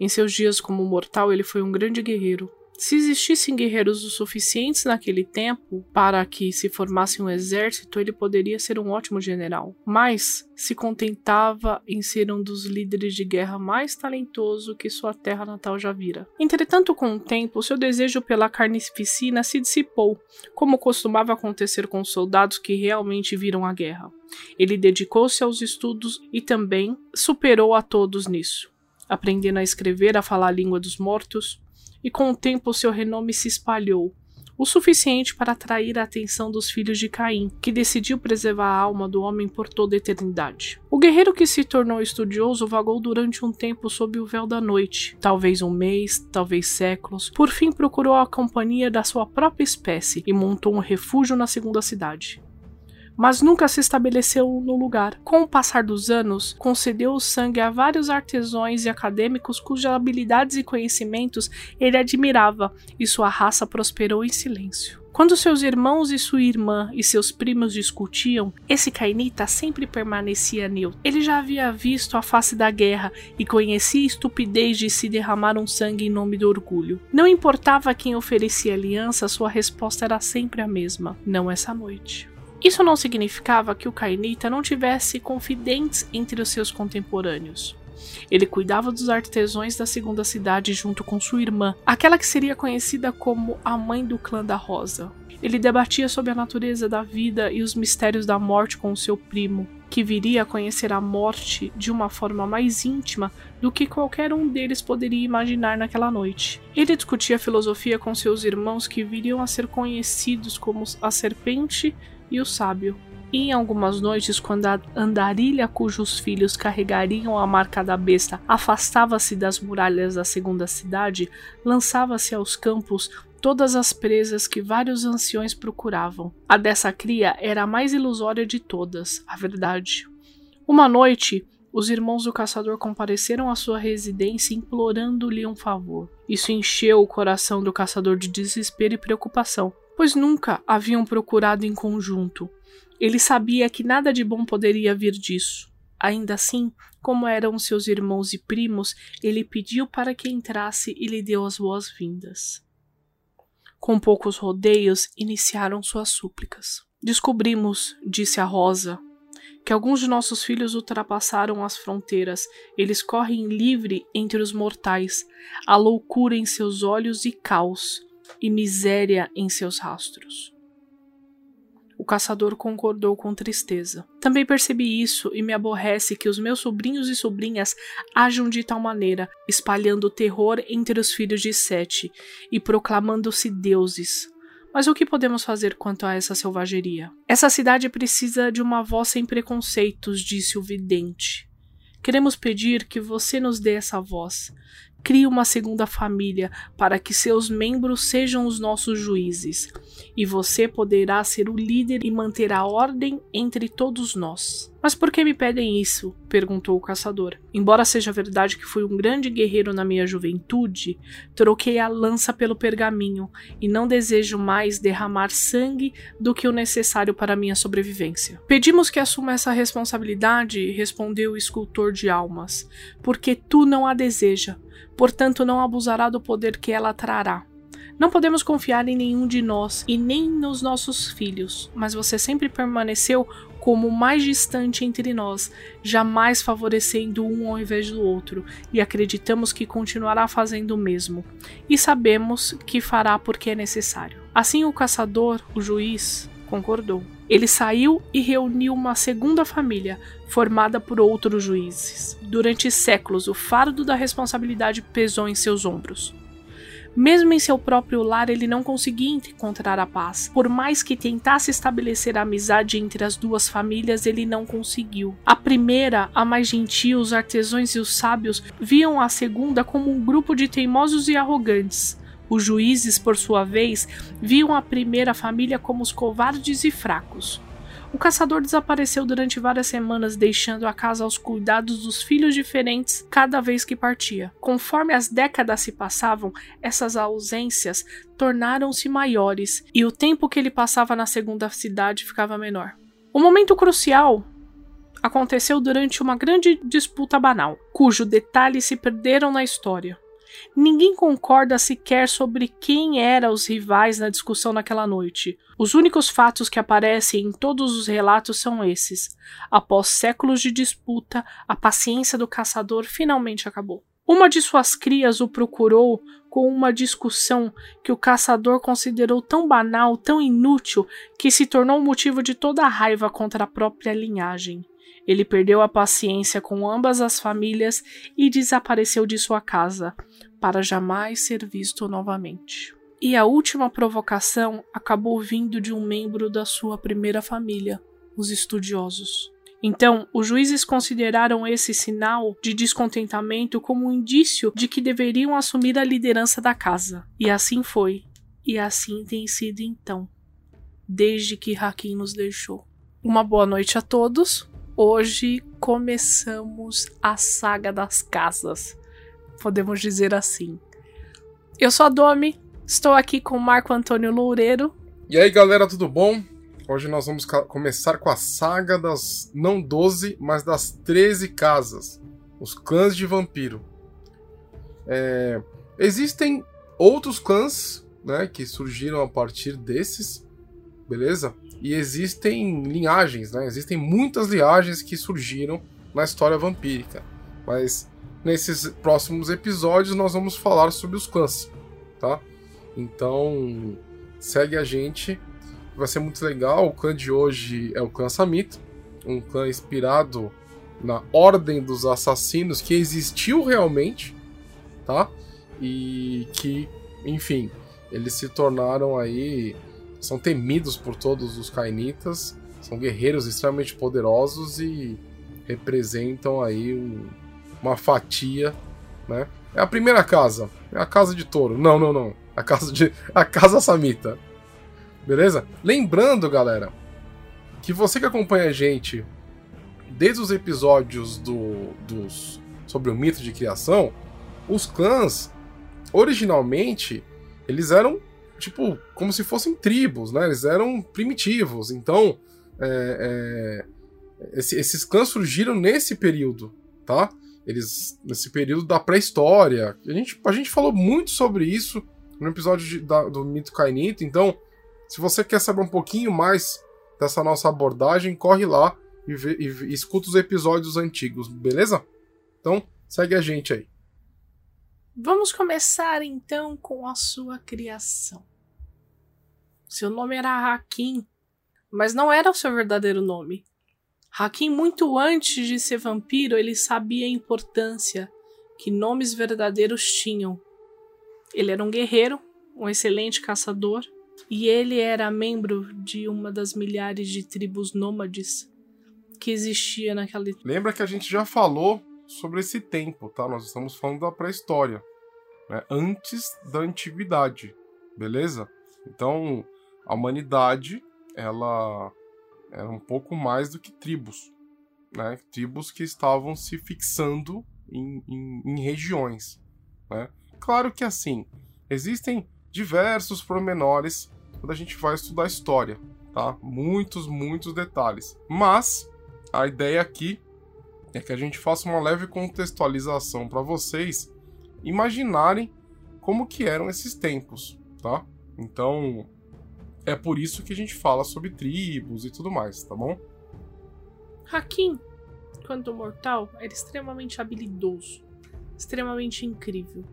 Em seus dias como mortal, ele foi um grande guerreiro. Se existissem guerreiros o suficientes naquele tempo para que se formasse um exército, ele poderia ser um ótimo general. Mas se contentava em ser um dos líderes de guerra mais talentoso que sua terra natal já vira. Entretanto, com o tempo, seu desejo pela carnificina se dissipou, como costumava acontecer com os soldados que realmente viram a guerra. Ele dedicou-se aos estudos e também superou a todos nisso, aprendendo a escrever, a falar a língua dos mortos, e com o tempo seu renome se espalhou, o suficiente para atrair a atenção dos filhos de Caim, que decidiu preservar a alma do homem por toda a eternidade. O guerreiro que se tornou estudioso vagou durante um tempo sob o véu da noite, talvez um mês, talvez séculos. Por fim, procurou a companhia da sua própria espécie e montou um refúgio na segunda cidade mas nunca se estabeleceu no lugar. Com o passar dos anos, concedeu o sangue a vários artesãos e acadêmicos cujas habilidades e conhecimentos ele admirava, e sua raça prosperou em silêncio. Quando seus irmãos e sua irmã e seus primos discutiam, esse Cainita sempre permanecia neutro. Ele já havia visto a face da guerra e conhecia a estupidez de se derramar um sangue em nome do orgulho. Não importava quem oferecia aliança, sua resposta era sempre a mesma: não essa noite. Isso não significava que o Cainita não tivesse confidentes entre os seus contemporâneos. Ele cuidava dos artesãos da segunda cidade junto com sua irmã, aquela que seria conhecida como a mãe do clã da Rosa. Ele debatia sobre a natureza da vida e os mistérios da morte com seu primo, que viria a conhecer a morte de uma forma mais íntima do que qualquer um deles poderia imaginar naquela noite. Ele discutia filosofia com seus irmãos que viriam a ser conhecidos como a serpente e o sábio. E em algumas noites, quando a andarilha cujos filhos carregariam a marca da besta afastava-se das muralhas da segunda cidade, lançava-se aos campos todas as presas que vários anciões procuravam. A dessa cria era a mais ilusória de todas, a verdade. Uma noite, os irmãos do caçador compareceram à sua residência implorando-lhe um favor. Isso encheu o coração do caçador de desespero e preocupação pois nunca haviam procurado em conjunto. Ele sabia que nada de bom poderia vir disso. Ainda assim, como eram seus irmãos e primos, ele pediu para que entrasse e lhe deu as boas-vindas. Com poucos rodeios, iniciaram suas súplicas. Descobrimos, disse a Rosa, que alguns de nossos filhos ultrapassaram as fronteiras. Eles correm livre entre os mortais, a loucura em seus olhos e caos e miséria em seus rastros. O caçador concordou com tristeza. Também percebi isso e me aborrece que os meus sobrinhos e sobrinhas ajam de tal maneira, espalhando terror entre os filhos de Sete e proclamando-se deuses. Mas o que podemos fazer quanto a essa selvageria? Essa cidade precisa de uma voz sem preconceitos, disse o vidente. Queremos pedir que você nos dê essa voz, crie uma segunda família para que seus membros sejam os nossos juízes, e você poderá ser o líder e manter a ordem entre todos nós. Mas por que me pedem isso? perguntou o caçador. Embora seja verdade que fui um grande guerreiro na minha juventude, troquei a lança pelo pergaminho e não desejo mais derramar sangue do que o necessário para minha sobrevivência. Pedimos que assuma essa responsabilidade, respondeu o escultor de almas, porque tu não a deseja, portanto não abusará do poder que ela trará. Não podemos confiar em nenhum de nós e nem nos nossos filhos, mas você sempre permaneceu como o mais distante entre nós, jamais favorecendo um ao invés do outro, e acreditamos que continuará fazendo o mesmo, e sabemos que fará porque é necessário. Assim, o caçador, o juiz, concordou. Ele saiu e reuniu uma segunda família, formada por outros juízes. Durante séculos, o fardo da responsabilidade pesou em seus ombros. Mesmo em seu próprio lar, ele não conseguia encontrar a paz. Por mais que tentasse estabelecer a amizade entre as duas famílias, ele não conseguiu. A primeira, a mais gentil, os artesãos e os sábios, viam a segunda como um grupo de teimosos e arrogantes. Os juízes, por sua vez, viam a primeira família como os covardes e fracos. O caçador desapareceu durante várias semanas, deixando a casa aos cuidados dos filhos diferentes cada vez que partia. Conforme as décadas se passavam, essas ausências tornaram-se maiores e o tempo que ele passava na segunda cidade ficava menor. O momento crucial aconteceu durante uma grande disputa banal, cujo detalhes se perderam na história. Ninguém concorda sequer sobre quem eram os rivais na discussão naquela noite. Os únicos fatos que aparecem em todos os relatos são esses. Após séculos de disputa, a paciência do caçador finalmente acabou. Uma de suas crias o procurou com uma discussão que o caçador considerou tão banal, tão inútil, que se tornou motivo de toda a raiva contra a própria linhagem. Ele perdeu a paciência com ambas as famílias e desapareceu de sua casa, para jamais ser visto novamente. E a última provocação acabou vindo de um membro da sua primeira família, os estudiosos. Então, os juízes consideraram esse sinal de descontentamento como um indício de que deveriam assumir a liderança da casa. E assim foi. E assim tem sido então, desde que Hakim nos deixou. Uma boa noite a todos. Hoje começamos a saga das casas, podemos dizer assim. Eu sou a Domi, estou aqui com Marco Antônio Loureiro. E aí galera, tudo bom? Hoje nós vamos começar com a saga das não 12, mas das 13 casas, os clãs de vampiro. É, existem outros clãs né, que surgiram a partir desses, beleza? E existem linhagens, né? Existem muitas linhagens que surgiram na história vampírica. Mas nesses próximos episódios nós vamos falar sobre os clãs, tá? Então, segue a gente. Vai ser muito legal. O clã de hoje é o clã Samita, um clã inspirado na Ordem dos Assassinos que existiu realmente, tá? E que, enfim, eles se tornaram aí são temidos por todos os Kainitas, são guerreiros extremamente poderosos e representam aí um, uma fatia, né? É a primeira casa, é a casa de touro. Não, não, não. A casa de a casa Samita. Beleza? Lembrando, galera, que você que acompanha a gente desde os episódios do, dos sobre o mito de criação, os clãs originalmente eles eram tipo, como se fossem tribos, né? Eles eram primitivos. Então, é, é, esse, esses clãs surgiram nesse período, tá? Eles, nesse período da pré-história. A gente, a gente falou muito sobre isso no episódio de, da, do Mito Kainito. Então, se você quer saber um pouquinho mais dessa nossa abordagem, corre lá e, vê, e, e escuta os episódios antigos, beleza? Então, segue a gente aí. Vamos começar então com a sua criação. Seu nome era Hakim, mas não era o seu verdadeiro nome. Hakim, muito antes de ser vampiro, ele sabia a importância que nomes verdadeiros tinham. Ele era um guerreiro, um excelente caçador, e ele era membro de uma das milhares de tribos nômades que existia naquela. Lembra que a gente já falou sobre esse tempo, tá? Nós estamos falando da pré-história, né? antes da antiguidade, beleza? Então, a humanidade ela era um pouco mais do que tribos, né? Tribos que estavam se fixando em, em, em regiões, né? Claro que assim existem diversos pormenores quando a gente vai estudar história, tá? Muitos, muitos detalhes. Mas a ideia aqui é que a gente faça uma leve contextualização para vocês imaginarem como que eram esses tempos, tá? Então, é por isso que a gente fala sobre tribos e tudo mais, tá bom? Hakim, quando mortal, era extremamente habilidoso, extremamente incrível.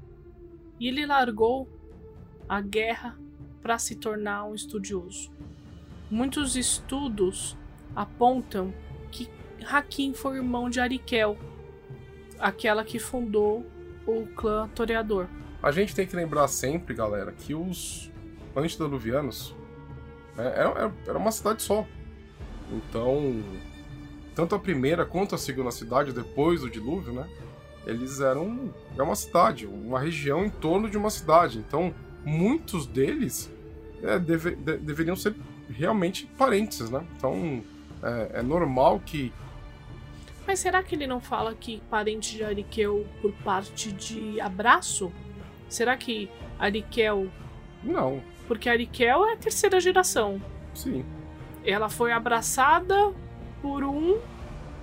E ele largou a guerra para se tornar um estudioso. Muitos estudos apontam Hakim foi irmão de Arikel, aquela que fundou o clã Toreador. A gente tem que lembrar sempre, galera, que os antediluvianos né, era, era uma cidade só. Então, tanto a primeira quanto a segunda cidade, depois do dilúvio, né? Eles eram é uma cidade, uma região em torno de uma cidade. Então, muitos deles é, deve, de, deveriam ser realmente parentes, né? Então, é, é, normal que. Mas será que ele não fala que parente de Ariquel por parte de abraço? Será que Ariquel. Não. Porque Ariquel é a terceira geração. Sim. Ela foi abraçada por um.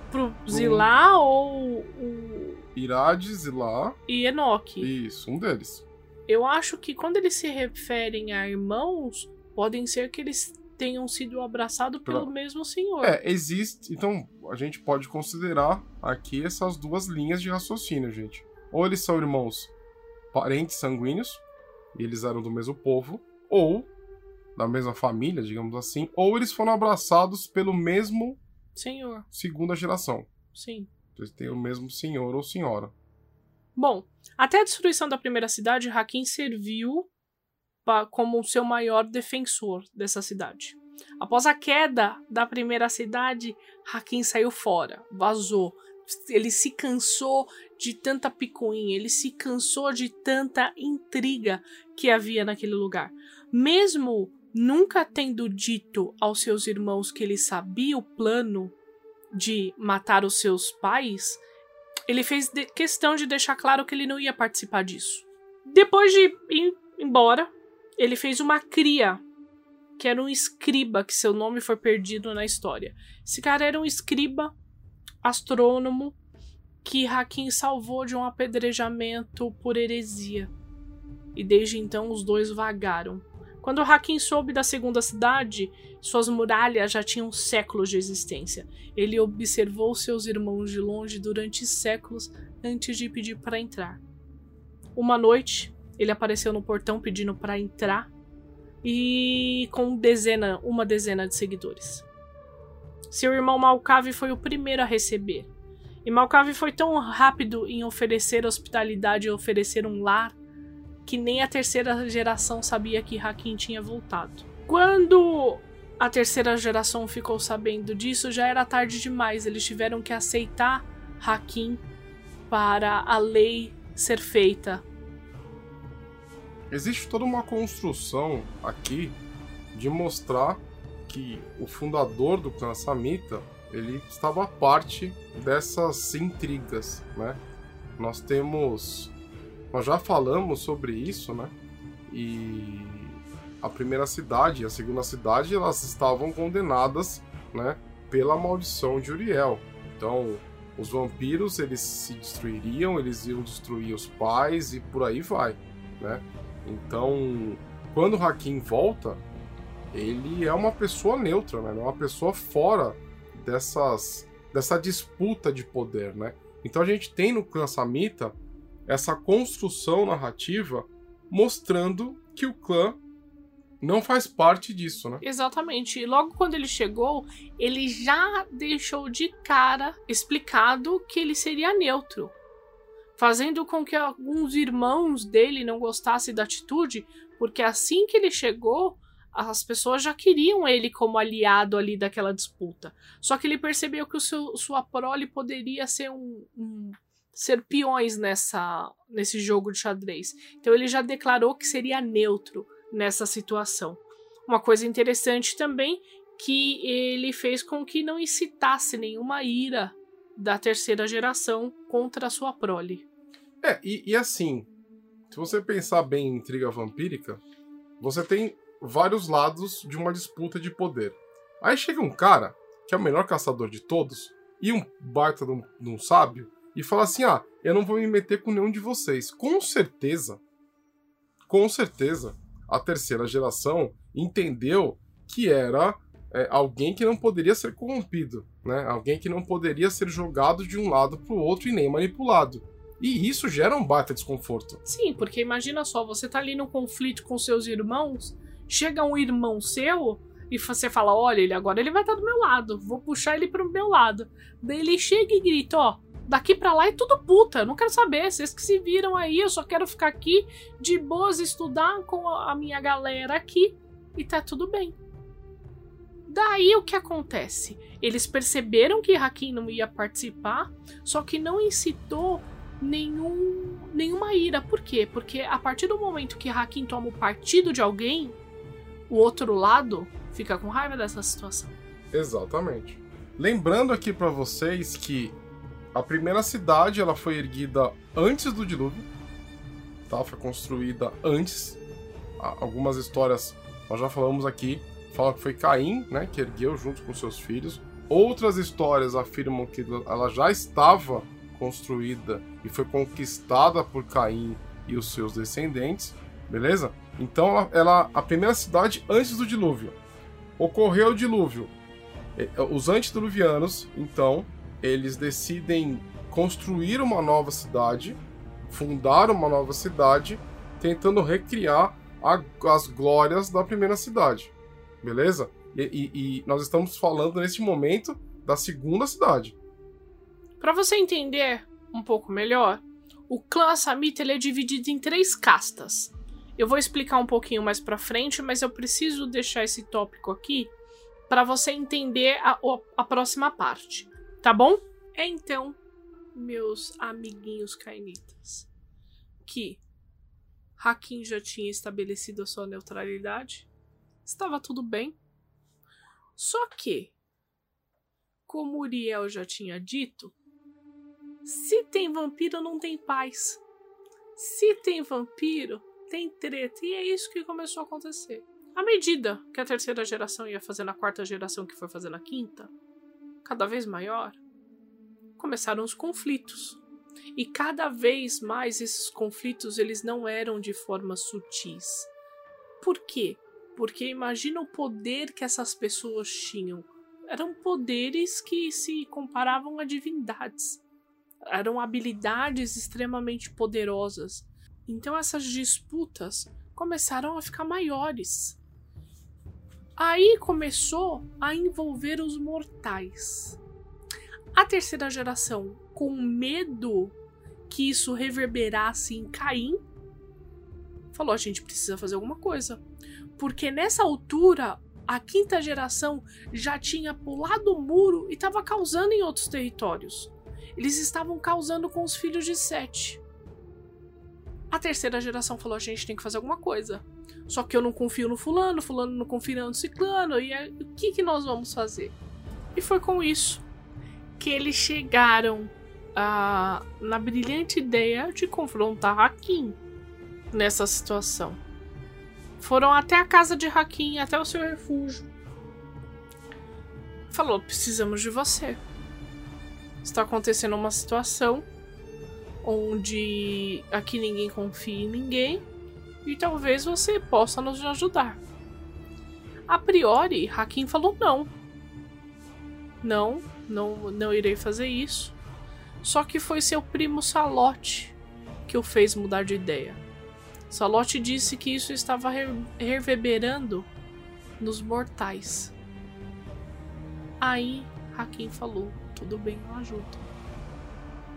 pro Zilá um... ou o. Irade, Zilá. E Enoque. Isso, um deles. Eu acho que quando eles se referem a irmãos, podem ser que eles tenham sido abraçados pelo pra... mesmo senhor. É, existe. Então, a gente pode considerar aqui essas duas linhas de raciocínio, gente. Ou eles são irmãos parentes sanguíneos, e eles eram do mesmo povo, ou da mesma família, digamos assim, ou eles foram abraçados pelo mesmo senhor. Segunda geração. Sim. Eles têm o mesmo senhor ou senhora. Bom, até a destruição da primeira cidade, Hakim serviu como seu maior defensor dessa cidade. Após a queda da primeira cidade, Hakim saiu fora, vazou. Ele se cansou de tanta picuinha, ele se cansou de tanta intriga que havia naquele lugar. Mesmo nunca tendo dito aos seus irmãos que ele sabia o plano de matar os seus pais, ele fez questão de deixar claro que ele não ia participar disso. Depois de ir embora, ele fez uma cria, que era um escriba, que seu nome foi perdido na história. Esse cara era um escriba, astrônomo, que Hakim salvou de um apedrejamento por heresia. E desde então os dois vagaram. Quando Hakim soube da segunda cidade, suas muralhas já tinham séculos de existência. Ele observou seus irmãos de longe durante séculos antes de pedir para entrar. Uma noite, ele apareceu no portão pedindo para entrar e com dezena, uma dezena de seguidores. Seu irmão Malcave foi o primeiro a receber. E Malcave foi tão rápido em oferecer hospitalidade e oferecer um lar que nem a terceira geração sabia que Hakim tinha voltado. Quando a terceira geração ficou sabendo disso, já era tarde demais. Eles tiveram que aceitar Hakim para a lei ser feita Existe toda uma construção aqui de mostrar que o fundador do clã Samita ele estava parte dessas intrigas, né? Nós temos, nós já falamos sobre isso, né? E a primeira cidade e a segunda cidade elas estavam condenadas, né? Pela maldição de Uriel. Então, os vampiros eles se destruiriam, eles iam destruir os pais e por aí vai, né? Então, quando o Hakim volta, ele é uma pessoa neutra, né? É uma pessoa fora dessas dessa disputa de poder, né? Então a gente tem no clã Samita essa construção narrativa mostrando que o clã não faz parte disso, né? Exatamente. E logo quando ele chegou, ele já deixou de cara explicado que ele seria neutro fazendo com que alguns irmãos dele não gostassem da atitude, porque assim que ele chegou, as pessoas já queriam ele como aliado ali daquela disputa. Só que ele percebeu que o seu, sua prole poderia ser um, um ser peões nessa nesse jogo de xadrez. Então ele já declarou que seria neutro nessa situação. Uma coisa interessante também que ele fez com que não incitasse nenhuma ira da terceira geração contra a sua prole. É, e, e assim, se você pensar bem em intriga vampírica, você tem vários lados de uma disputa de poder. Aí chega um cara, que é o melhor caçador de todos, e um baita de um, de um sábio, e fala assim: ah, eu não vou me meter com nenhum de vocês. Com certeza, com certeza, a terceira geração entendeu que era é, alguém que não poderia ser corrompido, né? Alguém que não poderia ser jogado de um lado para o outro e nem manipulado. E isso gera um baita desconforto. Sim, porque imagina só, você tá ali no conflito com seus irmãos, chega um irmão seu e você fala: olha, ele agora ele vai estar tá do meu lado, vou puxar ele pro meu lado. Daí ele chega e grita: ó, Daqui para lá é tudo puta. Eu não quero saber. Vocês que se viram aí, eu só quero ficar aqui de boas, estudar com a minha galera aqui e tá tudo bem. Daí o que acontece? Eles perceberam que Hakim não ia participar, só que não incitou nenhum, nenhuma ira. Por quê? Porque a partir do momento que Hakim toma o partido de alguém, o outro lado fica com raiva dessa situação. Exatamente. Lembrando aqui para vocês que a primeira cidade ela foi erguida antes do dilúvio, tá? Foi construída antes. Algumas histórias nós já falamos aqui, falam que foi Caim, né, que ergueu junto com seus filhos. Outras histórias afirmam que ela já estava construída e foi conquistada por Caim e os seus descendentes, beleza? Então ela, ela a primeira cidade antes do dilúvio. Ocorreu o dilúvio. Os antediluvianos, então, eles decidem construir uma nova cidade, fundar uma nova cidade, tentando recriar a, as glórias da primeira cidade. Beleza? E, e, e, nós estamos falando nesse momento da segunda cidade. Para você entender um pouco melhor, o clã Samita ele é dividido em três castas. Eu vou explicar um pouquinho mais para frente, mas eu preciso deixar esse tópico aqui para você entender a, a próxima parte, tá bom? É então, meus amiguinhos cainitas, que Hakim já tinha estabelecido a sua neutralidade, estava tudo bem. Só que, como Uriel já tinha dito, se tem vampiro, não tem paz. Se tem vampiro, tem treta. E é isso que começou a acontecer. À medida que a terceira geração ia fazendo a quarta geração, que foi fazendo a quinta, cada vez maior, começaram os conflitos. E cada vez mais esses conflitos eles não eram de forma sutis. Por quê? Porque imagina o poder que essas pessoas tinham. Eram poderes que se comparavam a divindades eram habilidades extremamente poderosas. Então essas disputas começaram a ficar maiores. Aí começou a envolver os mortais. A terceira geração, com medo que isso reverberasse em Caim, falou: a gente precisa fazer alguma coisa. Porque nessa altura, a quinta geração já tinha pulado o muro e estava causando em outros territórios eles estavam causando com os filhos de Sete. A terceira geração falou: a gente tem que fazer alguma coisa. Só que eu não confio no fulano, fulano não confia no ciclano, e o que, que nós vamos fazer? E foi com isso que eles chegaram na brilhante ideia de confrontar Hakim nessa situação. Foram até a casa de Hakim, até o seu refúgio. Falou: precisamos de você está acontecendo uma situação onde aqui ninguém confia em ninguém e talvez você possa nos ajudar. A priori, Hakim falou não. Não, não, não irei fazer isso. Só que foi seu primo Salote que o fez mudar de ideia. Salote disse que isso estava reverberando nos mortais. Aí Hakim falou: tudo bem, eu ajudo.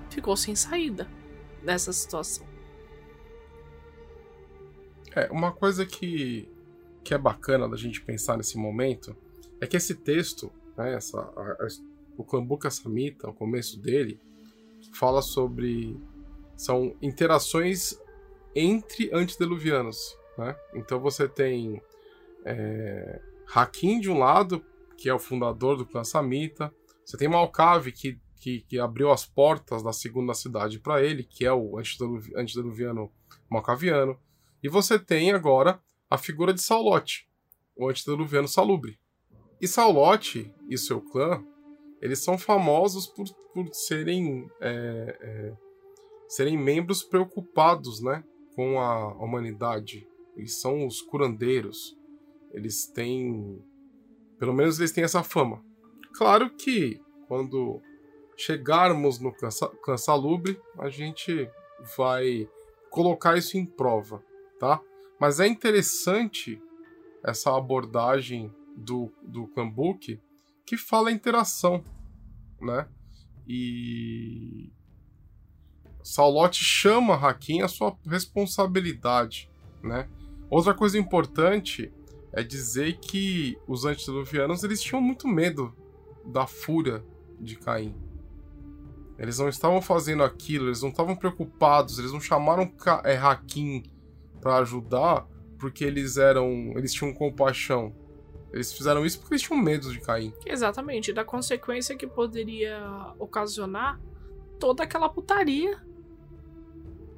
Ficou sem saída nessa situação. É, uma coisa que, que é bacana da gente pensar nesse momento é que esse texto, né, essa, a, a, o Kambuka Samhita, o começo dele, fala sobre. são interações entre antediluvianos. Né? Então você tem é, Hakim de um lado, que é o fundador do clã Samhita, você tem Malcave, que, que, que abriu as portas da segunda cidade para ele, que é o antediluviano malcaviano. E você tem agora a figura de Saulote, o antediluviano salubre. E Saulote e seu clã, eles são famosos por, por serem, é, é, serem membros preocupados né, com a humanidade. Eles são os curandeiros. Eles têm. Pelo menos eles têm essa fama. Claro que quando chegarmos no clã salubre, a gente vai colocar isso em prova, tá? Mas é interessante essa abordagem do, do Kambuki que fala a interação, né? E Saulote chama Hakim a sua responsabilidade, né? Outra coisa importante é dizer que os antediluvianos eles tinham muito medo da fúria de Caim. Eles não estavam fazendo aquilo, eles não estavam preocupados, eles não chamaram é, Hakim para ajudar porque eles eram, eles tinham compaixão. Eles fizeram isso porque eles tinham medo de Caim. Exatamente, da consequência que poderia ocasionar toda aquela putaria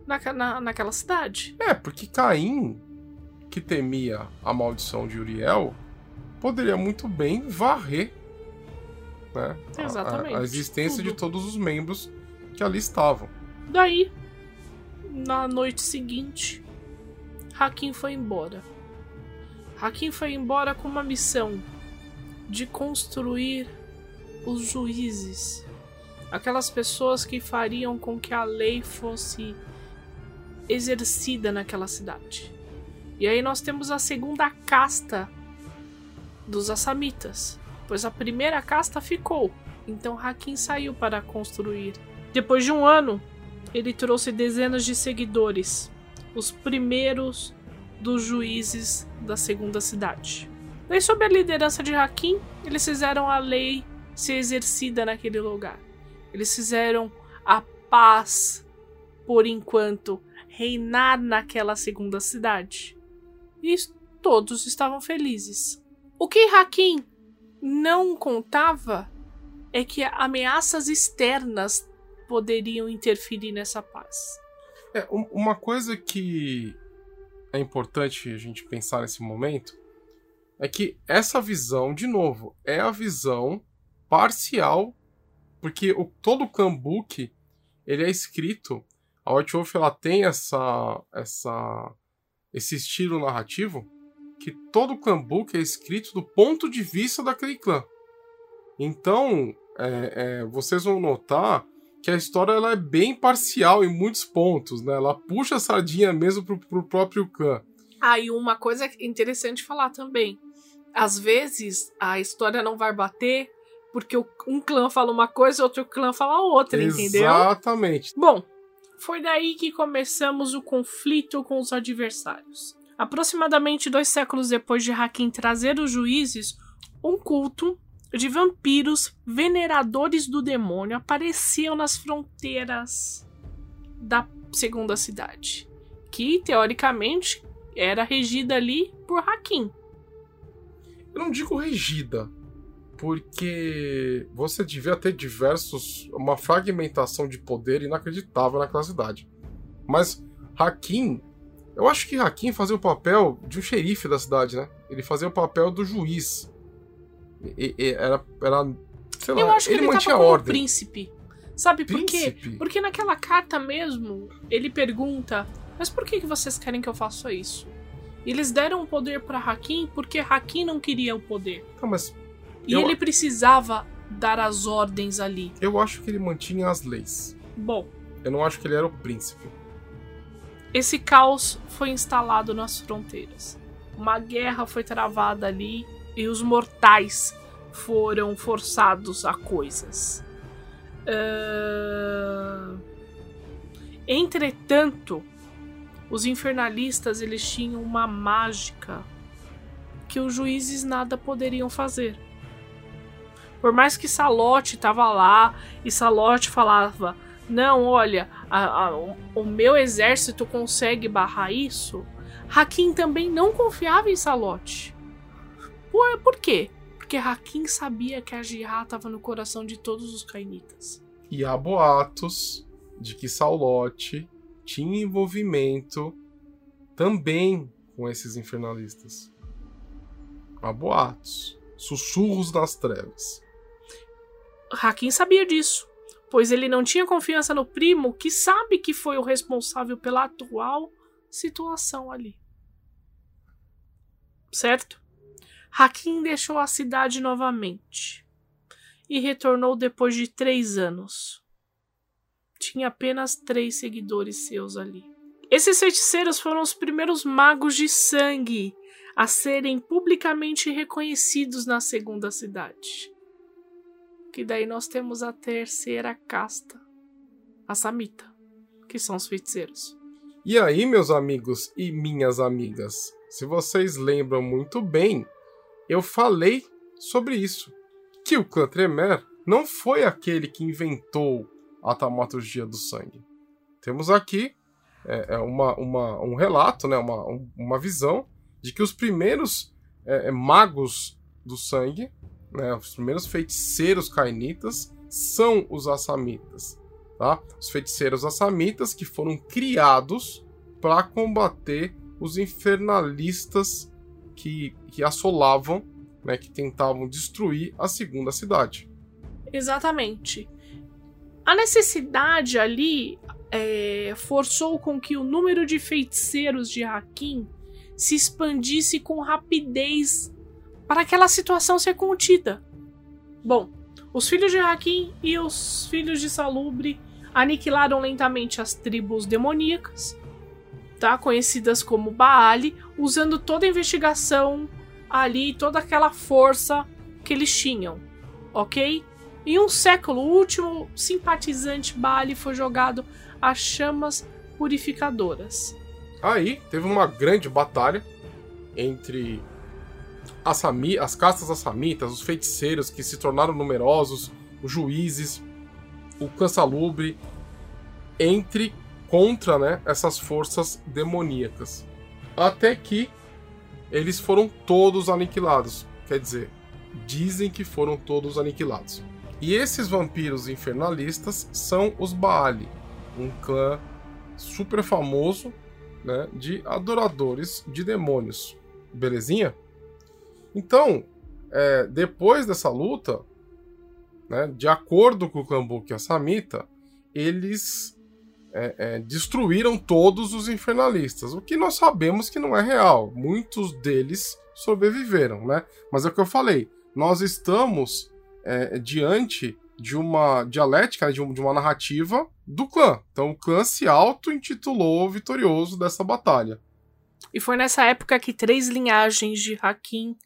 na, na, naquela cidade. É, porque Caim, que temia a maldição de Uriel, poderia muito bem varrer né, Exatamente. A, a existência Tudo. de todos os membros que ali estavam. Daí, na noite seguinte, Hakim foi embora. Hakim foi embora com uma missão de construir os juízes, aquelas pessoas que fariam com que a lei fosse exercida naquela cidade. E aí nós temos a segunda casta dos assamitas, pois a primeira casta ficou. Então Hakim saiu para construir. Depois de um ano, ele trouxe dezenas de seguidores, os primeiros dos juízes da segunda cidade. Daí, sob a liderança de Hakim, eles fizeram a lei ser exercida naquele lugar. Eles fizeram a paz, por enquanto, reinar naquela segunda cidade. E todos estavam felizes. O que Hakim não contava é que ameaças externas poderiam interferir nessa paz. É, uma coisa que é importante a gente pensar nesse momento é que essa visão, de novo, é a visão parcial, porque o, todo o Kambuki ele é escrito a White Wolf ela tem essa, essa, esse estilo narrativo que todo o Kambuki é escrito do ponto de vista daquele clã. Então, é, é, vocês vão notar que a história ela é bem parcial em muitos pontos, né? Ela puxa a sardinha mesmo pro, pro próprio clã. Ah, e uma coisa interessante falar também. Às vezes, a história não vai bater porque um clã fala uma coisa e outro clã fala outra, Exatamente. entendeu? Exatamente. Bom, foi daí que começamos o conflito com os adversários. Aproximadamente dois séculos depois de Hakim trazer os juízes, um culto de vampiros veneradores do demônio apareceu nas fronteiras da segunda cidade, que teoricamente era regida ali por Hakim. Eu não digo regida, porque você devia ter diversos. uma fragmentação de poder inacreditável naquela cidade. Mas Hakim. Eu acho que Hakim fazia o papel de um xerife da cidade, né? Ele fazia o papel do juiz. E, e, era, era. Sei lá, eu acho que ele, ele mantinha tava como ordem. príncipe. Sabe por Príncipe? quê? Porque naquela carta mesmo, ele pergunta: Mas por que, vocês querem que eu faça isso? Eles deram o poder para Hakim porque Hakim não queria o poder. Não, mas E Eu- ele precisava dar as ordens ali. eu acho que ele mantinha as leis. Bom, Eu não acho que ele era o príncipe. Esse caos foi instalado nas fronteiras. Uma guerra foi travada ali e os mortais foram forçados a coisas. Ahn, Entretanto, os infernalistas eles tinham uma mágica que os juízes nada poderiam fazer. Por mais que Salote estava lá e Salote falava: Não, olha, a- a- o, o meu exército consegue barrar isso. Hakim também não confiava em Salote. Por, por quê? Porque Hakim sabia que a Jihad estava no coração de todos os cainitas. E há boatos de que Saulote tinha envolvimento também com esses infernalistas. Há boatos. Sussurros nas trevas. Hakim sabia disso, pois ele não tinha confiança no primo que sabe que foi o responsável pela atual situação ali. Certo? Hakim deixou a cidade novamente e retornou depois de três anos. Tinha apenas três seguidores seus ali. Esses feiticeiros foram os primeiros magos de sangue a serem publicamente reconhecidos na segunda cidade que daí nós temos a terceira casta, a Samita. que são os feiticeiros. E aí, meus amigos e minhas amigas, se vocês lembram muito bem, eu falei sobre isso. Que o clã Tremer não foi aquele que inventou a taumaturgia do sangue. Temos aqui é, é uma, uma, um relato, né, uma, uma visão de que os primeiros é, é, magos do sangue, né, os primeiros feiticeiros cainitas, são os assamitas. Tá? Os feiticeiros assamitas que foram criados para combater os infernalistas que, que assolavam, né, que tentavam destruir a segunda cidade. Exatamente. A necessidade ali é, forçou com que o número de feiticeiros de Hakim se expandisse com rapidez para aquela situação ser contida. Bom, os filhos de Hakim e os filhos de Salubre aniquilaram lentamente as tribos demoníacas, tá? conhecidas como Baali, usando toda a investigação ali, toda aquela força que eles tinham, ok? Em um século, o último simpatizante Baali foi jogado às chamas purificadoras. Aí teve uma grande batalha entre As castas assamitas, os feiticeiros que se tornaram numerosos, os juízes, o cansalubre, entre contra né, essas forças demoníacas. Até que eles foram todos aniquilados. Quer dizer, dizem que foram todos aniquilados. E esses vampiros infernalistas são os Baali, um clã super famoso né, de adoradores de demônios. Belezinha? Então, é, depois dessa luta, né, de acordo com o clã Buk Samita, eles é, é, destruíram todos os infernalistas, o que nós sabemos que não é real. Muitos deles sobreviveram, né? Mas é o que eu falei, nós estamos é, diante de uma dialética, de, de, uma narrativa do clã. Então o clã se auto-intitulou vitorioso dessa batalha. E foi nessa época que três linhagens de Hakim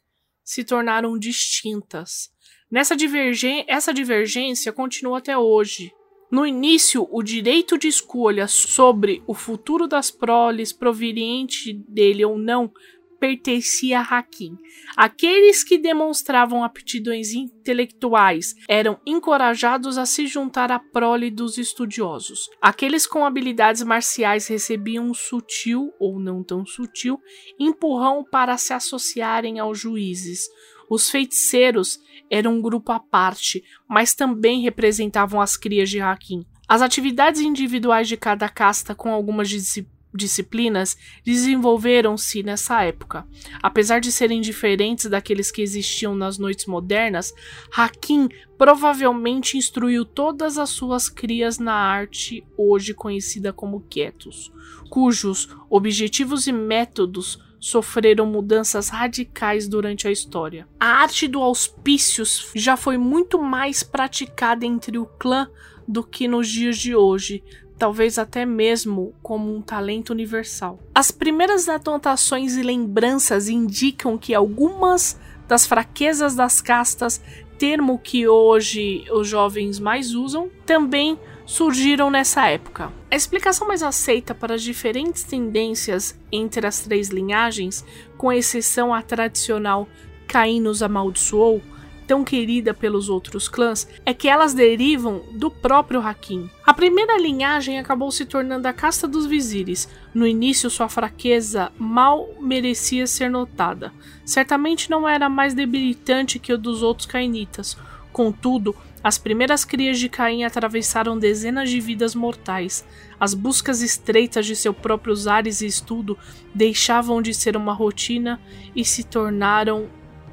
se tornaram distintas. Nessa divergência, essa divergência continua até hoje. No início, o direito de escolha sobre o futuro das proles proveniente dele ou não pertencia a Hakim. Aqueles que demonstravam aptidões intelectuais eram encorajados a se juntar à prole dos estudiosos. Aqueles com habilidades marciais recebiam um sutil, ou não tão sutil, empurrão para se associarem aos juízes. Os feiticeiros eram um grupo à parte, mas também representavam as crias de Hakim. As atividades individuais de cada casta, com algumas disciplinas, disciplinas desenvolveram-se nessa época. Apesar de serem diferentes daqueles que existiam nas noites modernas, Hakim provavelmente instruiu todas as suas crias na arte hoje conhecida como Ketos, cujos objetivos e métodos sofreram mudanças radicais durante a história. A arte do auspícios já foi muito mais praticada entre o clã do que nos dias de hoje, talvez até mesmo como um talento universal. As primeiras anotações e lembranças indicam que algumas das fraquezas das castas, termo que hoje os jovens mais usam, também surgiram nessa época. A explicação mais aceita para as diferentes tendências entre as três linhagens, com exceção à tradicional Caim nos amaldiçoou, tão querida pelos outros clãs é que elas derivam do próprio Hakim. A primeira linhagem acabou se tornando a casta dos vizires. No início, sua fraqueza mal merecia ser notada. Certamente não era mais debilitante que o dos outros cainitas. Contudo, as primeiras crias de Caim atravessaram dezenas de vidas mortais. As buscas estreitas de seus próprios ares e estudo deixavam de ser uma rotina e se tornaram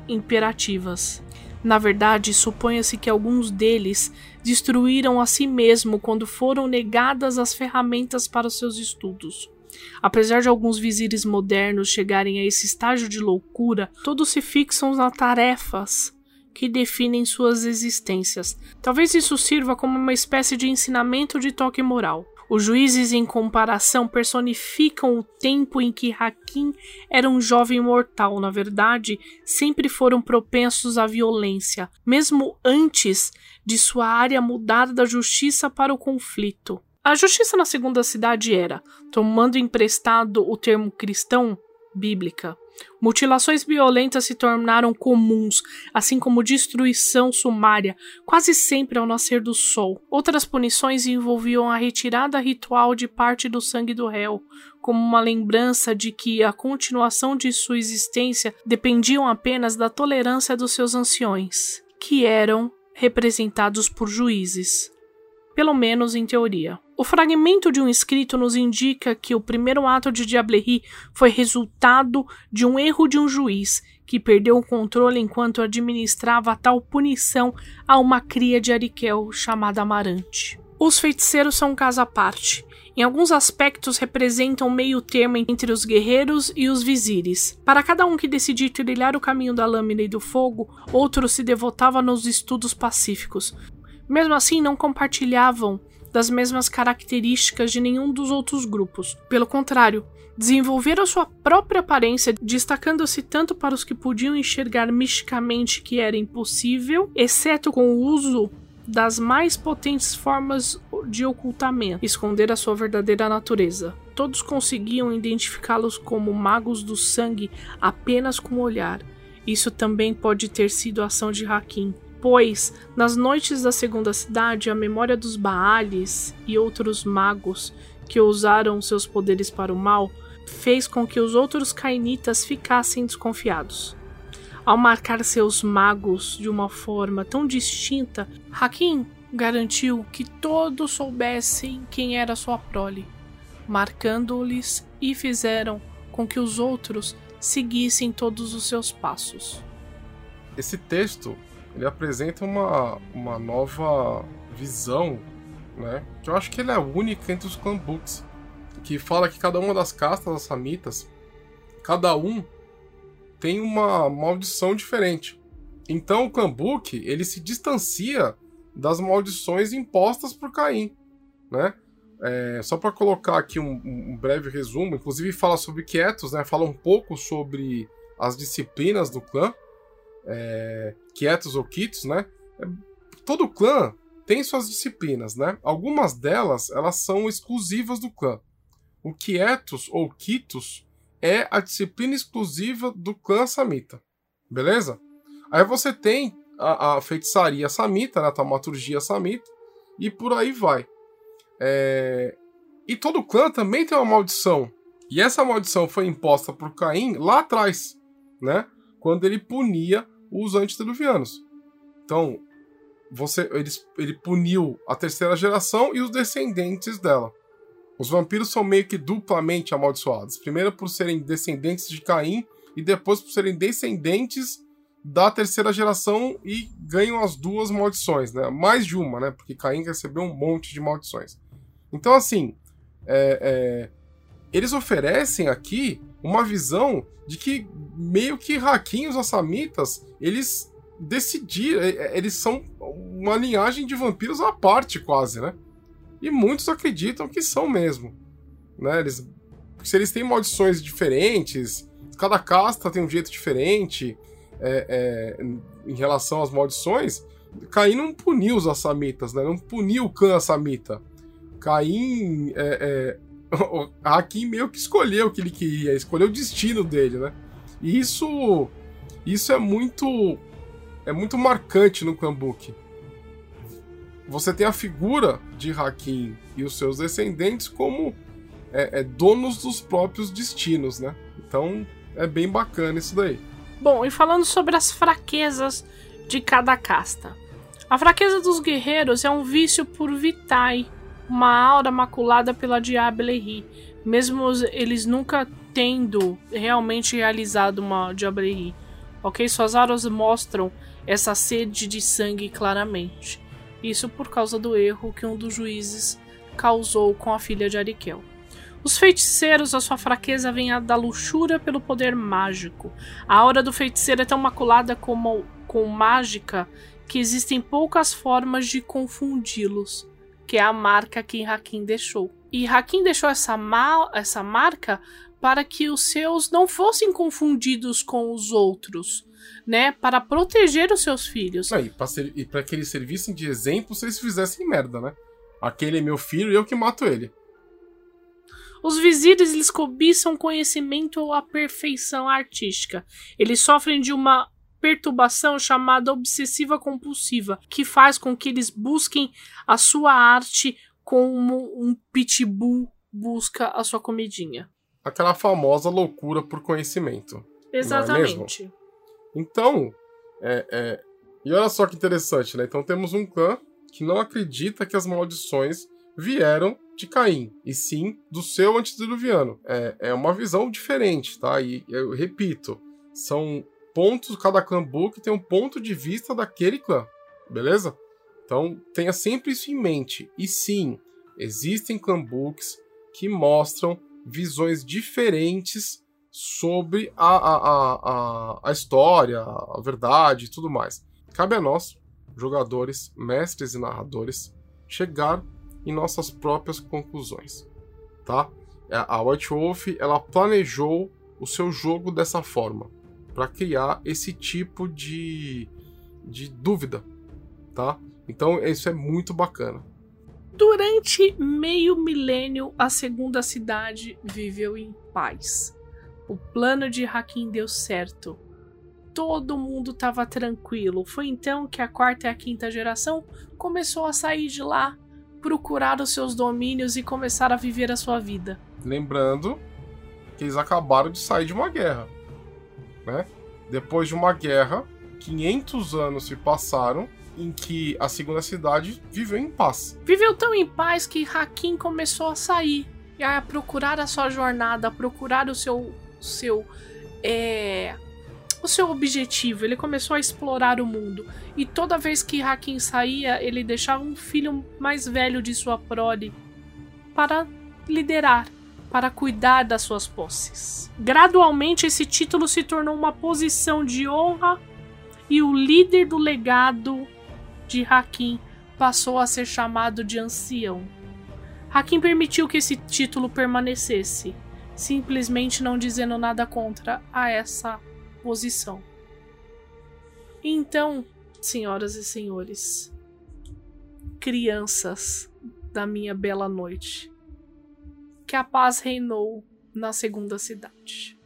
imperativas. Na verdade, suponha-se que alguns deles destruíram a si mesmo quando foram negadas as ferramentas para os seus estudos. Apesar de alguns vizires modernos chegarem a esse estágio de loucura, todos se fixam nas tarefas que definem suas existências. Talvez isso sirva como uma espécie de ensinamento de toque moral. Os juízes, em comparação, personificam o tempo em que Hakim era um jovem mortal. Na verdade, sempre foram propensos à violência, mesmo antes de sua área mudar da justiça para o conflito. A justiça na segunda cidade era, tomando emprestado o termo cristão, bíblica. Mutilações violentas se tornaram comuns, assim como destruição sumária, quase sempre ao nascer do sol. Outras punições envolviam a retirada ritual de parte do sangue do réu, como uma lembrança de que a continuação de sua existência dependiam apenas da tolerância dos seus anciões, que eram representados por juízes. Pelo menos em teoria. O fragmento de um escrito nos indica que o primeiro ato de Diablerie foi resultado de um erro de um juiz que perdeu o controle enquanto administrava tal punição a uma cria de Ariquel chamada Amarante. Os feiticeiros são um caso à parte. Em alguns aspectos representam meio termo entre os guerreiros e os vizires. Para cada um que decidir trilhar o caminho da lâmina e do fogo, outro se devotava nos estudos pacíficos. Mesmo assim, não compartilhavam das mesmas características de nenhum dos outros grupos. Pelo contrário, desenvolveram sua própria aparência, destacando-se tanto para os que podiam enxergar misticamente que era impossível, exceto com o uso das mais potentes formas de ocultamento, esconder a sua verdadeira natureza. Todos conseguiam identificá-los como magos do sangue apenas com o olhar. Isso também pode ter sido ação de Hakim, pois, nas noites da segunda cidade, a memória dos Baales e outros magos que usaram seus poderes para o mal fez com que os outros cainitas ficassem desconfiados. Ao marcar seus magos de uma forma tão distinta, Hakim garantiu que todos soubessem quem era sua prole, marcando-lhes e fizeram com que os outros seguissem todos os seus passos. Esse texto ele apresenta uma, uma nova visão, né? Que eu acho que ele é única entre os clan books, que fala que cada uma das castas das samitas, cada um tem uma maldição diferente. Então o clan book, ele se distancia das maldições impostas por Caim, né? É, só para colocar aqui um, um, breve resumo, inclusive fala sobre Quietos, né? Fala um pouco sobre as disciplinas do clã é, quietos ou quitos, né? É, todo clã tem suas disciplinas, né? Algumas delas elas são exclusivas do clã. O quietos ou quitos é a disciplina exclusiva do clã samita, beleza? Aí você tem a, a feitiçaria samita, né? a taumaturgia samita e por aí vai. É... E todo clã também tem uma maldição. E essa maldição foi imposta por Caim lá atrás, né? Quando ele punia os antediluvianos. Então, você, ele, ele puniu a terceira geração e os descendentes dela. Os vampiros são meio que duplamente amaldiçoados. Primeiro por serem descendentes de Caim e depois por serem descendentes da terceira geração e ganham as duas maldições, né? Mais de uma, né? Porque Caim recebeu um monte de maldições. Então, assim, é, é, eles oferecem aqui uma visão de que meio que Hakim os Assamitas, eles decidiram, é, é, eles são uma linhagem de vampiros à parte quase, né? E muitos acreditam que são mesmo, né? Eles, se eles têm maldições diferentes, cada casta tem um jeito diferente é, é, em relação às maldições, Caim não puniu os Assamitas, né? Não puniu o clã Assamita. Caim é, é o Hakim meio que escolheu o que ele queria, escolheu o destino dele, né? E isso, isso é muito, é muito marcante no Kambuki. Você tem a figura de Hakim e os seus descendentes como é, é, donos dos próprios destinos, né? Então é bem bacana isso daí. Bom, e falando sobre as fraquezas de cada casta. A fraqueza dos guerreiros é um vício por Vitai, uma aura maculada pela Diablerie, mesmo eles nunca tendo realmente realizado uma Diablerie. Ok? Suas auras mostram essa sede de sangue claramente. Isso por causa do erro que um dos juízes causou com a filha de Arikel. Os feiticeiros, a sua fraqueza vem da luxúria pelo poder mágico. A aura do feiticeiro é tão maculada como com mágica que existem poucas formas de confundi-los que é a marca que Hakim deixou. E Hakim deixou essa, ma essa marca para que os seus não fossem confundidos com os outros, né? Para proteger os seus filhos. Ah, e para que eles servissem de exemplo se eles fizessem merda, né? aquele é meu filho e eu que mato ele. Os vizires lhes cobiçam conhecimento ou a perfeição artística. Eles sofrem de uma perturbação chamada obsessiva compulsiva, que faz com que eles busquem a sua arte como um pitbull busca a sua comidinha. Aquela famosa loucura por conhecimento. É Exatamente. É então, é, é, e olha só que interessante, né? Então temos um clã que não acredita que as maldições vieram de Caim, e sim do seu antediluviano. É, é uma visão diferente, tá? E eu repito, são pontos, cada clã book tem um ponto de vista daquele clã, beleza? Então tenha sempre isso em mente. E sim, existem clã books que mostram visões diferentes sobre a, a, a, a história, a verdade e tudo mais. Cabe a nós, jogadores, mestres e narradores, chegar em nossas próprias conclusões, tá? A White Wolf ela planejou o seu jogo dessa forma para criar esse tipo de, de dúvida, tá? Então isso é muito bacana. Durante meio milênio, a segunda cidade viveu em paz. O plano de Hakim deu certo. Todo mundo estava tranquilo. Foi então que a quarta e a quinta geração começou a sair de lá procurar os seus domínios e começar a viver a sua vida. Lembrando que eles acabaram de sair de uma guerra, né? Depois de uma guerra, 500 anos se passaram em que a segunda cidade viveu em paz. Viveu tão em paz que Hakim começou a sair e a procurar a sua jornada, a procurar o seu seu é, o seu objetivo. Ele começou a explorar o mundo. E toda vez que Hakim saía, ele deixava um filho mais velho de sua prole para liderar, para cuidar das suas posses. Gradualmente, esse título se tornou uma posição de honra e o líder do legado de Hakim passou a ser chamado de ancião. Hakim permitiu que esse título permanecesse, simplesmente não dizendo nada contra a essa posição. Então, senhoras e senhores, crianças da minha bela noite, que a paz reinou na segunda cidade.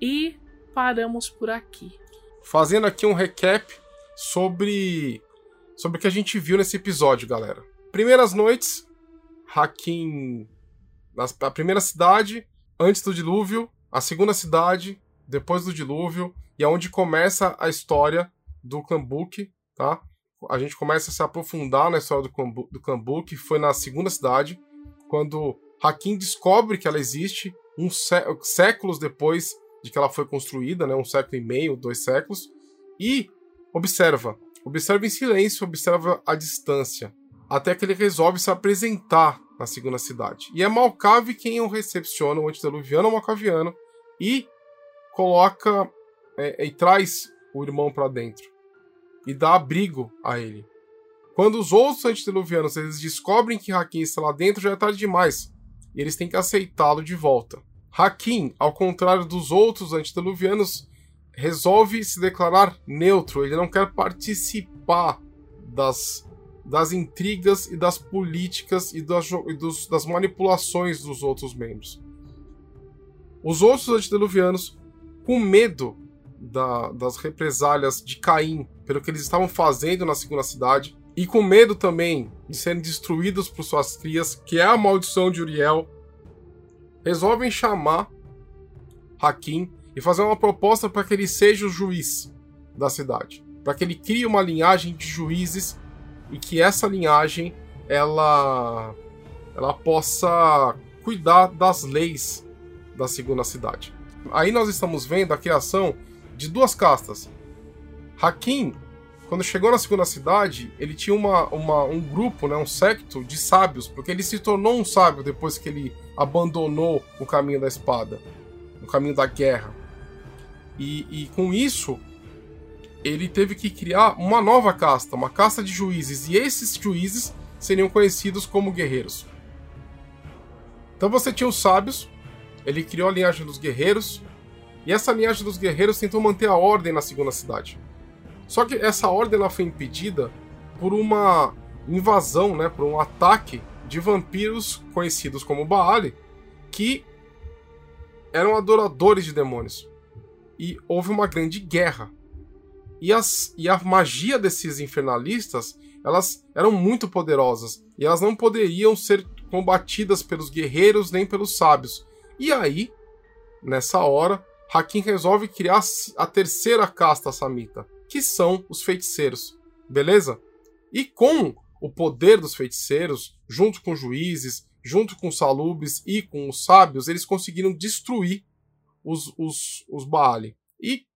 E paramos por aqui. Fazendo aqui um recap sobre sobre o que a gente viu nesse episódio, galera. Primeiras noites, Hakim na primeira cidade antes do dilúvio, a segunda cidade depois do dilúvio, e é onde começa a história do Kambuk, tá? A gente começa a se aprofundar na história do, do Kambuk, foi na segunda cidade, quando Hakim descobre que ela existe, um sé séculos depois de que ela foi construída, né? Um século e meio, dois séculos, e observa, observa em silêncio, observa a distância, até que ele resolve se apresentar na segunda cidade. E é Malcave quem o recepciona, o antediluviano malcaviano, e coloca é, e traz o irmão para dentro e dá abrigo a ele. Quando os outros antediluvianos eles descobrem que Hakim está lá dentro, já é tarde demais. E eles têm que aceitá-lo de volta. Hakim, ao contrário dos outros antediluvianos, resolve se declarar neutro. Ele não quer participar das, das intrigas e das políticas e das, e dos, das manipulações dos outros membros. Os outros antediluvianos com medo da, das represálias de Caim pelo que eles estavam fazendo na segunda cidade, e com medo também de serem destruídos por suas crias, que é a maldição de Uriel, resolvem chamar Hakim e fazer uma proposta para que ele seja o juiz da cidade, para que ele crie uma linhagem de juízes e que essa linhagem ela ela possa cuidar das leis da segunda cidade. Aí nós estamos vendo a criação de duas castas. Hakim, quando chegou na segunda cidade, ele tinha uma, uma, um grupo, né, um secto de sábios, porque ele se tornou um sábio depois que ele abandonou o caminho da espada, o caminho da guerra. E, e com isso, ele teve que criar uma nova casta, uma casta de juízes, e esses juízes seriam conhecidos como guerreiros. Então você tinha os sábios, ele criou a linhagem dos guerreiros, e essa linhagem dos guerreiros tentou manter a ordem na segunda cidade. Só que essa ordem ela foi impedida por uma invasão, né, por um ataque de vampiros conhecidos como Baali, que eram adoradores de demônios. E houve uma grande guerra. E, as, e a magia desses infernalistas, elas eram muito poderosas. E elas não poderiam ser combatidas pelos guerreiros nem pelos sábios. E aí, nessa hora, Hakim resolve criar a terceira casta samita, que são os feiticeiros. Beleza? E com o poder dos feiticeiros, junto com juízes, junto com salubes e com os sábios, eles conseguiram destruir os, os, os Baali. E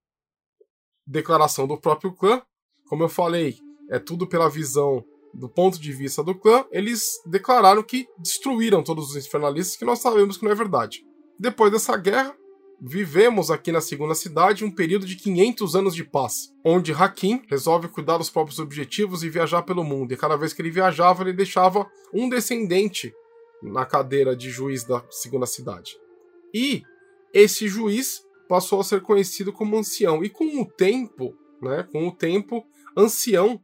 declaração do próprio clã, como eu falei, é tudo pela visão do ponto de vista do clã, eles declararam que destruíram todos os infernalistas, que nós sabemos que não é verdade. Depois dessa guerra, vivemos aqui na segunda cidade um período de 500 anos de paz, onde Hakim resolve cuidar dos próprios objetivos e viajar pelo mundo. E cada vez que ele viajava, ele deixava um descendente na cadeira de juiz da segunda cidade. E esse juiz passou a ser conhecido como ancião. E com o tempo, né, com o tempo, ancião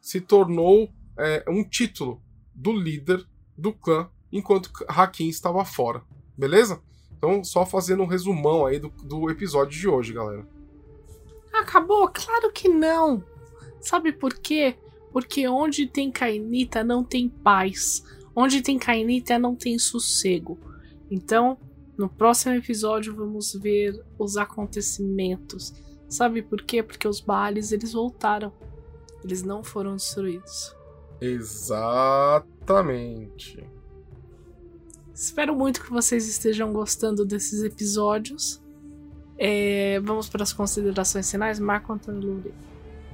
se tornou é, um título do líder do clã, enquanto Hakim estava fora. Beleza? Então, só fazendo um resumão aí do, do episódio de hoje, galera. Acabou? Claro que não! Sabe por quê? Porque onde tem Cainita não tem paz. Onde tem Cainita não tem sossego. Então, no próximo episódio vamos ver os acontecimentos. Sabe por quê? Porque os Baales eles voltaram. Eles não foram destruídos. Exatamente. Espero muito que vocês estejam gostando desses episódios. É, vamos para as considerações finais. Marco Antônio Loureiro.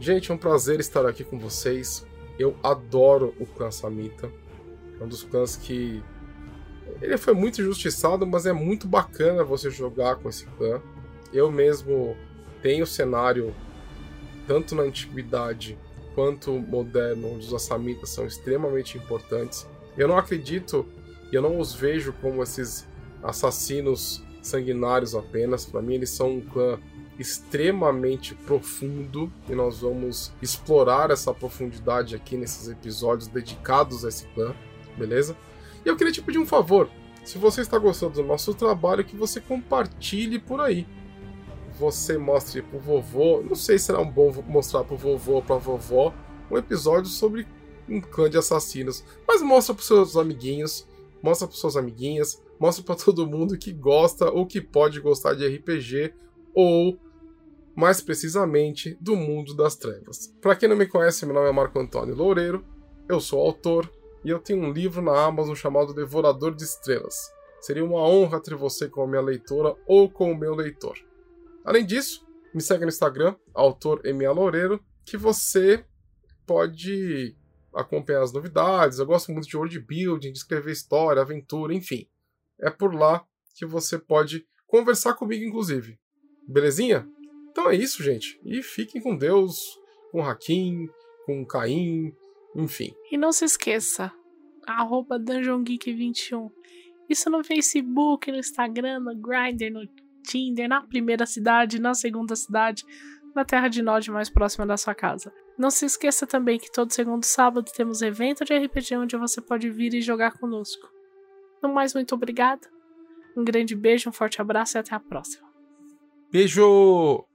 Gente, é um prazer estar aqui com vocês. Eu adoro o clã Samita. É um dos clãs que. Ele foi muito injustiçado, mas é muito bacana você jogar com esse clã. Eu mesmo tenho cenário, tanto na antiguidade quanto moderno, onde os Assamitas são extremamente importantes. Eu não acredito e eu não os vejo como esses assassinos sanguinários apenas. Para mim, eles são um clã extremamente profundo e nós vamos explorar essa profundidade aqui nesses episódios dedicados a esse clã, beleza? E eu queria te pedir um favor. Se você está gostando do nosso trabalho, que você compartilhe por aí. Você mostre pro vovô, não sei se será um bom mostrar pro vovô ou pra vovó, um episódio sobre um clã de assassinos, mas mostra pros seus amiguinhos, mostra para suas amiguinhas, mostra para todo mundo que gosta ou que pode gostar de RPG ou mais precisamente do mundo das trevas. Para quem não me conhece, meu nome é Marco Antônio Loureiro, eu sou autor e eu tenho um livro na Amazon chamado Devorador de Estrelas. Seria uma honra ter você como minha leitora ou como meu leitor. Além disso, me segue no Instagram, autor Loureiro, que você pode acompanhar as novidades. Eu gosto muito de world building, de escrever história, aventura, enfim. É por lá que você pode conversar comigo, inclusive. Belezinha? Então é isso, gente. E fiquem com Deus, com Hakim, com Caim, enfim. E não se esqueça, arroba DungeonGeek21. Isso no Facebook, no Instagram, no Grindr, no Tinder, na primeira cidade, na segunda cidade, na Terra de Nod mais próxima da sua casa. Não se esqueça também que todo segundo sábado temos evento de RPG onde você pode vir e jogar conosco. No mais, muito obrigado. Um grande beijo, um forte abraço e até a próxima. Beijo!